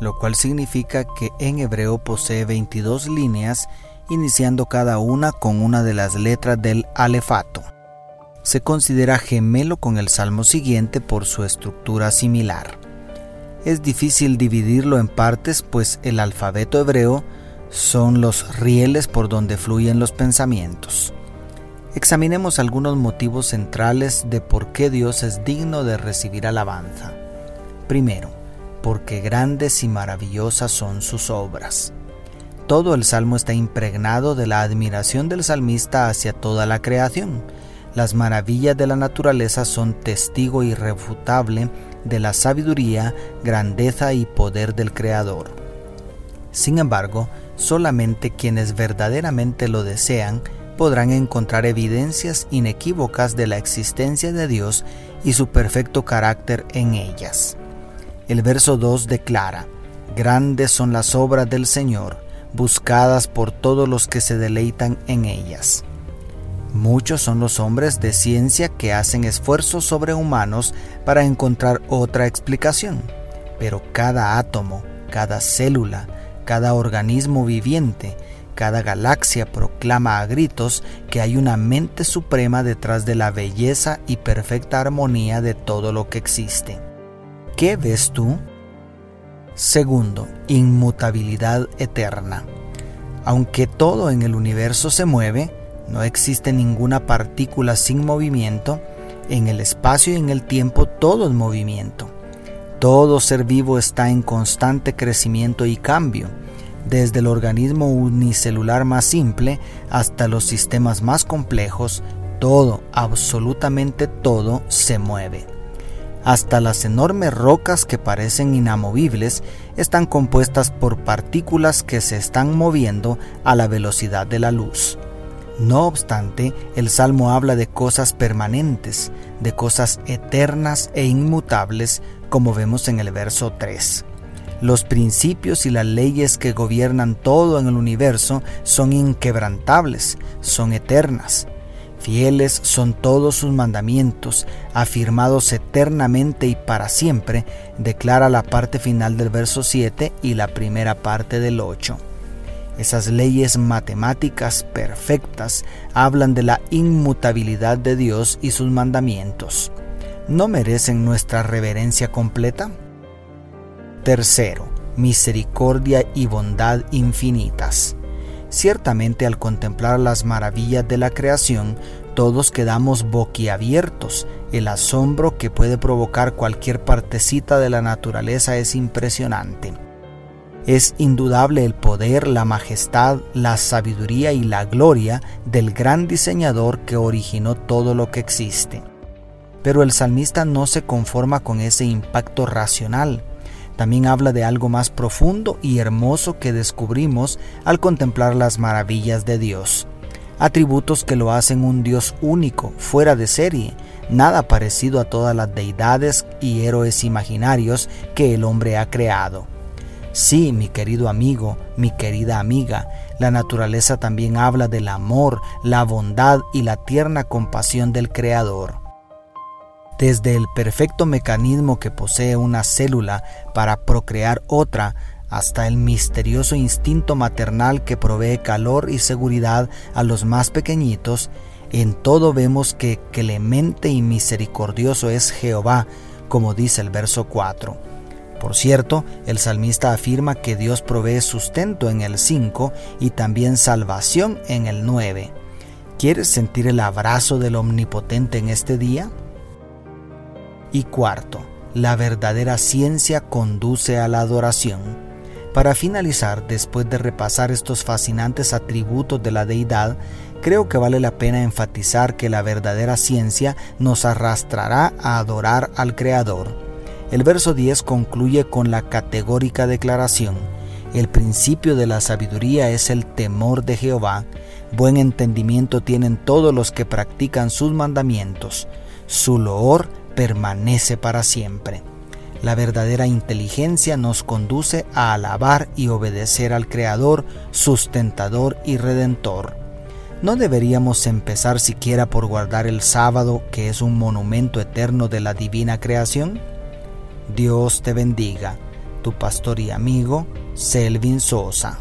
lo cual significa que en hebreo posee 22 líneas, iniciando cada una con una de las letras del alefato. Se considera gemelo con el salmo siguiente por su estructura similar. Es difícil dividirlo en partes, pues el alfabeto hebreo son los rieles por donde fluyen los pensamientos. Examinemos algunos motivos centrales de por qué Dios es digno de recibir alabanza. Primero, porque grandes y maravillosas son sus obras. Todo el salmo está impregnado de la admiración del salmista hacia toda la creación. Las maravillas de la naturaleza son testigo irrefutable de la sabiduría, grandeza y poder del Creador. Sin embargo, solamente quienes verdaderamente lo desean podrán encontrar evidencias inequívocas de la existencia de Dios y su perfecto carácter en ellas. El verso 2 declara, Grandes son las obras del Señor, buscadas por todos los que se deleitan en ellas. Muchos son los hombres de ciencia que hacen esfuerzos sobrehumanos para encontrar otra explicación, pero cada átomo, cada célula, cada organismo viviente, cada galaxia proclama a gritos que hay una mente suprema detrás de la belleza y perfecta armonía de todo lo que existe. ¿Qué ves tú? Segundo, inmutabilidad eterna. Aunque todo en el universo se mueve, no existe ninguna partícula sin movimiento, en el espacio y en el tiempo todo es movimiento. Todo ser vivo está en constante crecimiento y cambio, desde el organismo unicelular más simple hasta los sistemas más complejos, todo, absolutamente todo, se mueve. Hasta las enormes rocas que parecen inamovibles están compuestas por partículas que se están moviendo a la velocidad de la luz. No obstante, el Salmo habla de cosas permanentes, de cosas eternas e inmutables, como vemos en el verso 3. Los principios y las leyes que gobiernan todo en el universo son inquebrantables, son eternas, Fieles son todos sus mandamientos, afirmados eternamente y para siempre, declara la parte final del verso 7 y la primera parte del 8. Esas leyes matemáticas perfectas hablan de la inmutabilidad de Dios y sus mandamientos. ¿No merecen nuestra reverencia completa? Tercero, misericordia y bondad infinitas. Ciertamente al contemplar las maravillas de la creación, todos quedamos boquiabiertos. El asombro que puede provocar cualquier partecita de la naturaleza es impresionante. Es indudable el poder, la majestad, la sabiduría y la gloria del gran diseñador que originó todo lo que existe. Pero el salmista no se conforma con ese impacto racional, también habla de algo más profundo y hermoso que descubrimos al contemplar las maravillas de Dios. Atributos que lo hacen un Dios único, fuera de serie, nada parecido a todas las deidades y héroes imaginarios que el hombre ha creado. Sí, mi querido amigo, mi querida amiga, la naturaleza también habla del amor, la bondad y la tierna compasión del Creador desde el perfecto mecanismo que posee una célula para procrear otra, hasta el misterioso instinto maternal que provee calor y seguridad a los más pequeñitos, en todo vemos que clemente y misericordioso es Jehová, como dice el verso 4. Por cierto, el salmista afirma que Dios provee sustento en el 5 y también salvación en el 9. ¿Quieres sentir el abrazo del Omnipotente en este día? Y cuarto, la verdadera ciencia conduce a la adoración. Para finalizar, después de repasar estos fascinantes atributos de la deidad, creo que vale la pena enfatizar que la verdadera ciencia nos arrastrará a adorar al Creador. El verso 10 concluye con la categórica declaración, El principio de la sabiduría es el temor de Jehová. Buen entendimiento tienen todos los que practican sus mandamientos. Su loor permanece para siempre. La verdadera inteligencia nos conduce a alabar y obedecer al Creador, sustentador y redentor. ¿No deberíamos empezar siquiera por guardar el sábado, que es un monumento eterno de la divina creación? Dios te bendiga, tu pastor y amigo, Selvin Sosa.